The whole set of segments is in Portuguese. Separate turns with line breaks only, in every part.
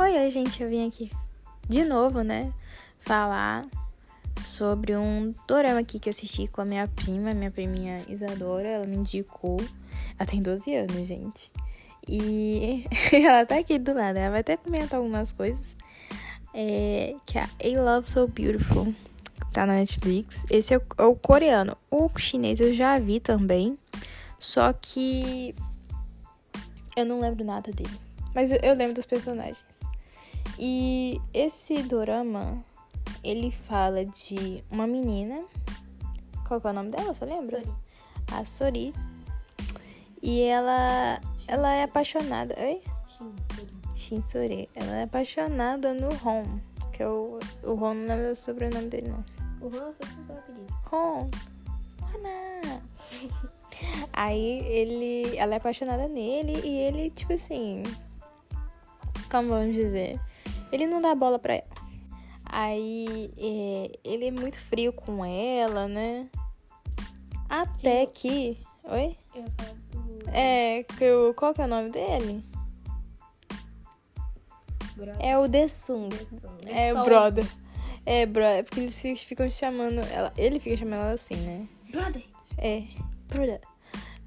Oi, oi, gente, eu vim aqui de novo, né? Falar sobre um dorama aqui que eu assisti com a minha prima, minha priminha Isadora. Ela me indicou. Ela tem 12 anos, gente. E ela tá aqui do lado. Ela vai até comentar algumas coisas. É, que é A Love So Beautiful. Tá na Netflix. Esse é o, é o coreano. O chinês eu já vi também. Só que eu não lembro nada dele. Mas eu, eu lembro dos personagens. E esse dorama, ele fala de uma menina. Qual é o nome dela? Você lembra?
Sori.
A Sori. E ela, ela é apaixonada. Oi?
Shin, Sori.
Shinsori. Ela é apaixonada no Hon. Que é o, o Hon não é o sobrenome dele, não.
O Ron tem o apelido.
Hon. Hana. Aí ele. Ela é apaixonada nele e ele, tipo assim. Como vamos dizer? Ele não dá bola pra ela. Aí é, ele é muito frio com ela, né? Até que. Oi?
Eu falar do.
É, que o, qual que é o nome dele?
Brother.
É o Desung. É o brother. É, brother. Porque eles fi- ficam chamando ela. Ele fica chamando ela assim, né?
Brother.
É, brother.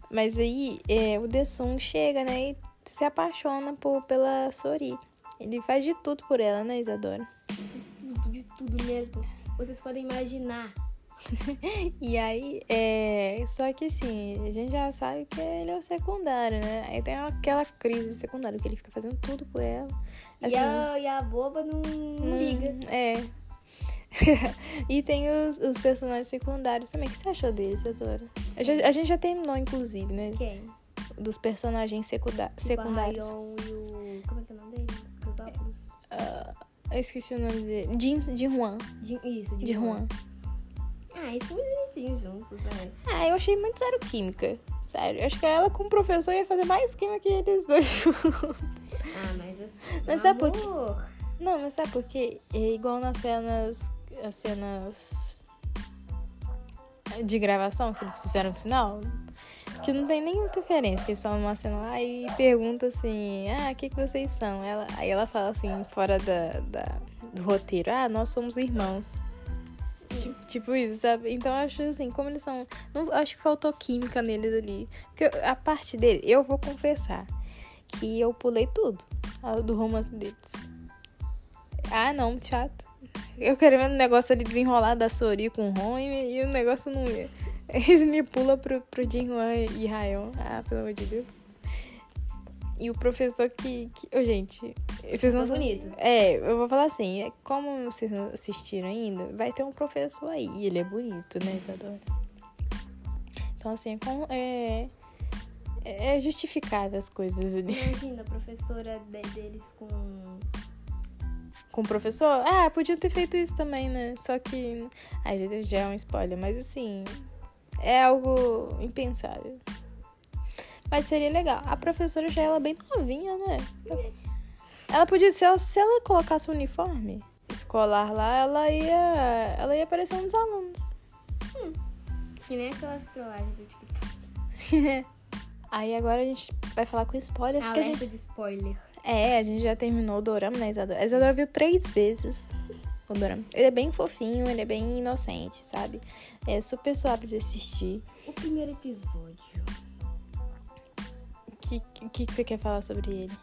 Mas aí é, o Desung chega, né? E se apaixona por, pela Sori. Ele faz de tudo por ela, né, Isadora?
Tudo, de tudo mesmo. Vocês podem imaginar.
E aí, é. Só que assim, a gente já sabe que ele é o secundário, né? Aí tem aquela crise secundária, que ele fica fazendo tudo por ela. Assim,
e, a, e a boba não, não
Hum,
liga.
É. e tem os, os personagens secundários também. O que você achou deles, Isadora? A gente já terminou, inclusive, né?
Quem?
Dos personagens secundários.
O e o. Como é que é o nome dele? Os óculos.
Ah, eu esqueci o nome dele. Jin, Jin Juan.
De, isso,
De Juan.
Ah, eles são muito bonitinhos juntos, né?
Ah, eu achei muito zero química. Sério. Eu acho que ela com o professor ia fazer mais química que eles dois juntos.
Ah, mas. assim,
Mas sabe por quê?
amor.
Não, mas sabe por quê? É igual nas cenas. As cenas. De gravação que eles fizeram no final. Que não tem nenhuma diferença. Que numa cena lá e pergunta assim: Ah, o que, que vocês são? Ela, aí ela fala assim, fora da, da- do roteiro: Ah, nós somos irmãos. Tipo, tipo isso, sabe? Então eu acho assim, como eles são. Não, acho que faltou química neles ali. Porque eu- a parte dele, eu vou confessar que eu pulei tudo do romance deles. Ah, não, chato. Eu quero ver o negócio ali desenrolar da Sori com o Ron e, e o negócio não. Eles me pulam pro, pro Jinhuan e Rayon. Ah, pelo amor de Deus. E o professor que. que... Ô, gente, vocês não
Tá bonito.
É, eu vou falar assim, é, como vocês não assistiram ainda, vai ter um professor aí. E ele é bonito, né, Isadora? Então, assim, é, com- é, é justificável as coisas ali.
Imagina a professora de- deles com.
Com o professor? Ah, podia ter feito isso também, né? Só que. Ai, já é um spoiler, mas assim. É algo impensável. Mas seria legal. A professora já ela é bem novinha, né? Ela podia, se ela, se ela colocasse o uniforme escolar lá, ela ia. Ela ia aparecer um dos alunos.
Que nem aquelas trollagens do TikTok.
Aí agora a gente vai falar com spoilers, porque a
Alerta
gente.
de spoiler.
É, a gente já terminou o Dorama, né, Isadora? A Isadora viu três vezes Ele é bem fofinho, ele é bem inocente, sabe? É super suave de assistir.
O primeiro episódio.
O que, que, que você quer falar sobre ele?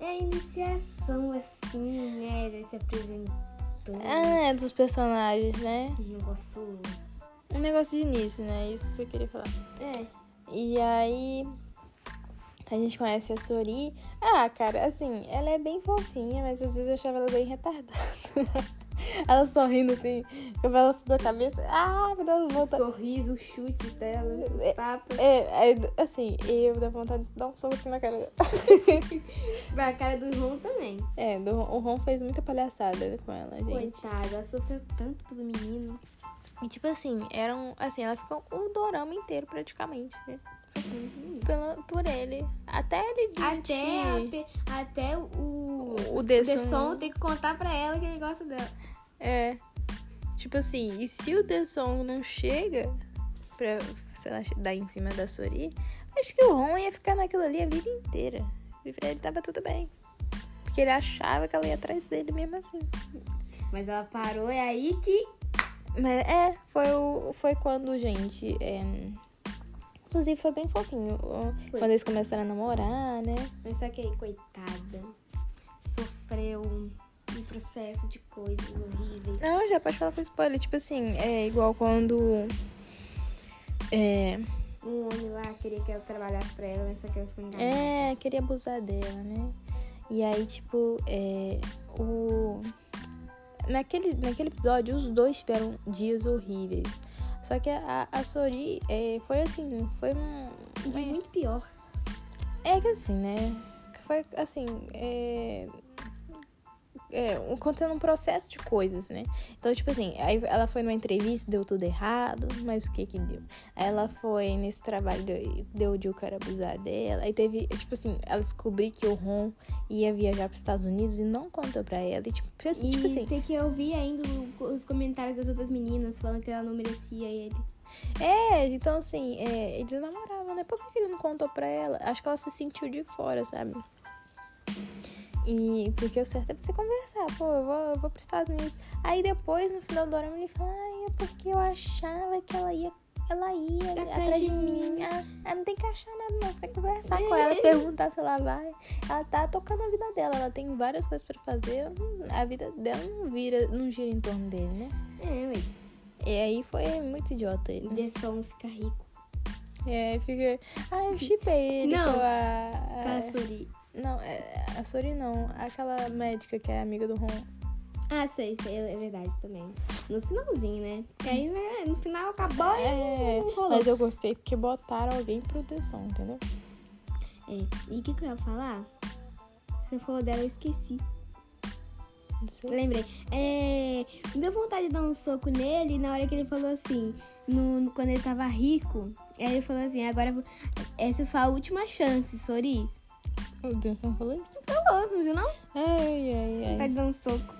É a iniciação, assim, né? De se apresentando.
Ah, é dos personagens, né?
Um negócio.
Um negócio de início, né? Isso que você queria falar.
É.
E aí. A gente conhece a Sori. Ah, cara, assim, ela é bem fofinha, mas às vezes eu achava ela bem retardada. ela sorrindo assim, eu balanço da cabeça. Ah, me dá
O
vontade.
sorriso, os chutes dela,
É.
os tapas.
É, é, assim, eu dá vontade de dar um soco assim na cara dela.
A cara do Ron também.
É, do, o Ron fez muita palhaçada com ela, gente.
Coitada, ela sofreu tanto pelo menino.
E tipo assim, eram. Assim, ela ficou o dorama inteiro praticamente, né? Pela, por ele. Até ele.
Até, a até o,
O
o
Desson.
Desson tem que contar pra ela que negócio dela.
É. Tipo assim, e se o Desong não chega pra, sei lá, dar em cima da Sori, acho que o Ron ia ficar naquilo ali a vida inteira. E pra ele tava tudo bem. porque ele achava que ela ia atrás dele mesmo assim.
Mas ela parou, é aí que.
Mas é, foi, o, foi quando, gente. é, Inclusive foi bem fofinho.
Foi.
Quando eles começaram a namorar, né?
Mas só que aí, coitada, sofreu um processo de coisas horríveis.
Não, já pode falar com spoiler. Tipo assim, é igual quando. É.
Um homem lá queria que ela trabalhasse pra ela, mas só que ela foi enganada.
É, queria abusar dela, né? E aí, tipo, é. O. Naquele, naquele episódio, os dois tiveram dias horríveis. Só que a, a Sori é, foi assim, foi um.
Foi muito pior.
É que assim, né? Foi assim, é. É, acontecendo um processo de coisas, né? Então, tipo assim, aí ela foi numa entrevista, deu tudo errado, mas o que que deu? Aí ela foi nesse trabalho, deu, deu de o cara abusar dela. Aí teve, tipo assim, ela descobriu que o Ron ia viajar pros Estados Unidos e não contou pra ela. E, tipo,
E
tipo assim,
tem que ouvir ainda os comentários das outras meninas falando que ela não merecia ele.
É, então assim, é, eles namoravam, né? Por que que ele não contou pra ela? Acho que ela se sentiu de fora, sabe? E porque o certo é você conversar, pô, eu vou, eu vou pros Estados Unidos. Aí depois, no final do ano, ele fala, ai, é porque eu achava que ela ia. Ela ia
Atrás
atrás,
de mim."
Ah, ah, não tem que achar nada, não. Você tem que conversar com ela, perguntar se ela vai. Ela tá tocando a vida dela, ela tem várias coisas pra fazer. A vida dela não vira, não gira em torno dele, né?
É, ué.
E aí foi muito idiota ele. né?
Desson fica rico.
É, fica. Ah, eu chipei ele
Não.
com a. a-
Caçuri.
Não, é, a Sori não. Aquela médica que é amiga do Ron.
Ah, sei, sei, é verdade também. No finalzinho, né? Que aí né, no final acabou
É,
e não rolou.
mas eu gostei porque botaram alguém pro som, entendeu?
É, E o que, que eu ia falar? Você falou dela, eu esqueci.
Não sei.
Lembrei. É, me deu vontade de dar um soco nele na hora que ele falou assim, no, no- quando ele tava rico. Aí ele falou assim, agora essa é sua última chance, Sori.
O Denson falou isso?
Falou, não viu não?
Ai, ai, ai.
dar um soco.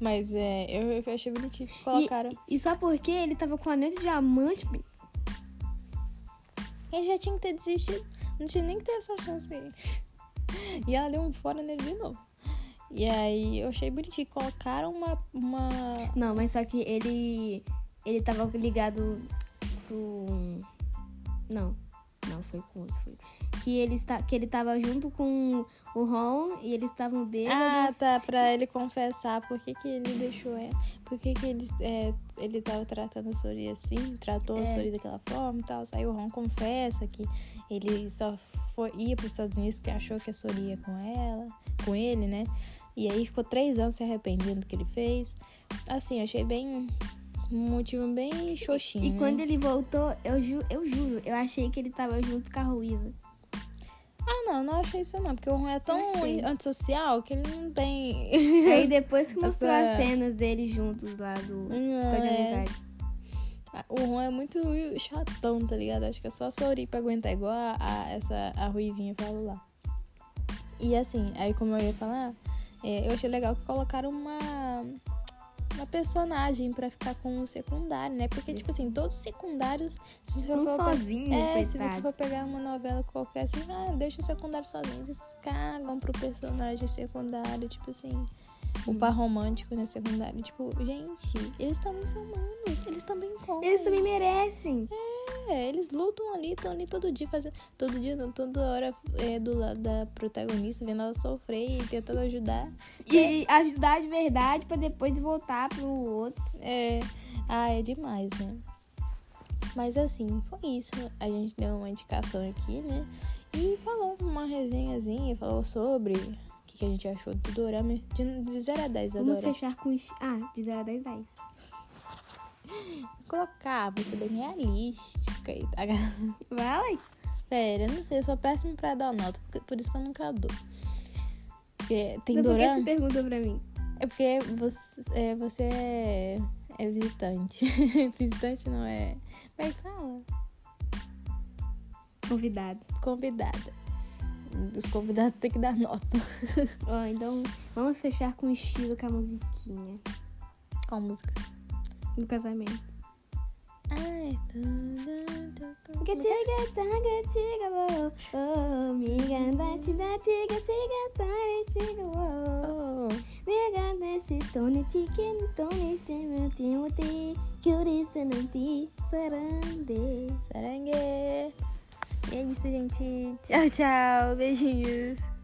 Mas é, eu, eu achei bonitinho que colocaram.
E só porque ele tava com anel de diamante.
Ele já tinha que ter desistido. Não tinha nem que ter essa chance aí. E ela deu um fora nele de novo. E aí eu achei bonitinho. Colocaram uma. uma...
Não, mas só que ele. Ele tava ligado com. Não. Não, foi com outro. Foi. Que, ele está, que ele tava junto com o Ron e eles estavam
Ah,
bêbados.
tá. Pra ele confessar por que, que ele deixou ela. Por que, que ele, é, ele tava tratando a Sori assim, tratou a
É.
Sori daquela forma e tal. Aí o Ron confessa que ele só foi, ia pros Estados Unidos porque achou que a Sori ia com ela, com ele, né? E aí ficou três anos se arrependendo do que ele fez. Assim, achei bem. Um motivo bem xoxinho.
E
né?
quando ele voltou, eu, ju, eu juro, eu achei que ele tava junto com a Ruiva.
Ah, não, não achei isso não. Porque o Ron é tão
achei.
antissocial que ele não tem.
Aí depois que mostrou
Essa-
as cenas deles juntos lá do
Não,
Tô de
é.
Amizade.
O Ron é muito chatão, tá ligado? Acho que é só a Sori pra aguentar igual a, a- essa a Ruivinha falou lá. E assim, aí como eu ia falar, é, eu achei legal que colocaram uma, uma personagem pra ficar com o secundário, né? Porque, tipo assim, todos os secundários, se você
Estão
for
sozinhos,
é, se você for pegar uma novela qualquer assim, ah, deixa o secundário sozinho, eles cagam pro personagem secundário, tipo assim. O par romântico, né, secundário. Tipo, gente, eles também são humanos, eles também comem.
Eles também merecem.
É, eles lutam ali, estão ali todo dia, fazendo. Todo dia, não, toda hora é, do lado da protagonista, vendo ela sofrer e tentando ajudar.
E ajudar de verdade pra depois voltar pro outro.
É. Ah, é demais, né? Mas assim, foi isso. A gente deu uma indicação aqui, né? E falou uma resenhazinha, falou sobre o que, que a gente achou do Dorama. De, de 0 a 10 da
Vamos fechar com. Ah, de 0 a 10, 10.
Colocar, vou ser bem realística e tá?
Vai,
Espera, eu não sei, eu sou péssima pra dar nota, por, isso que eu nunca dou. Porque tem
Mas por que você perguntou pra mim?
É porque você é, você é, é visitante. visitante não é. Como é fala?
Convidado.
Convidada. Os convidados têm que dar nota.
Ó, então vamos fechar com o estilo com a musiquinha
Qual música?
no casamento.
E é isso, gente. Tchau, tchau. Beijinhos.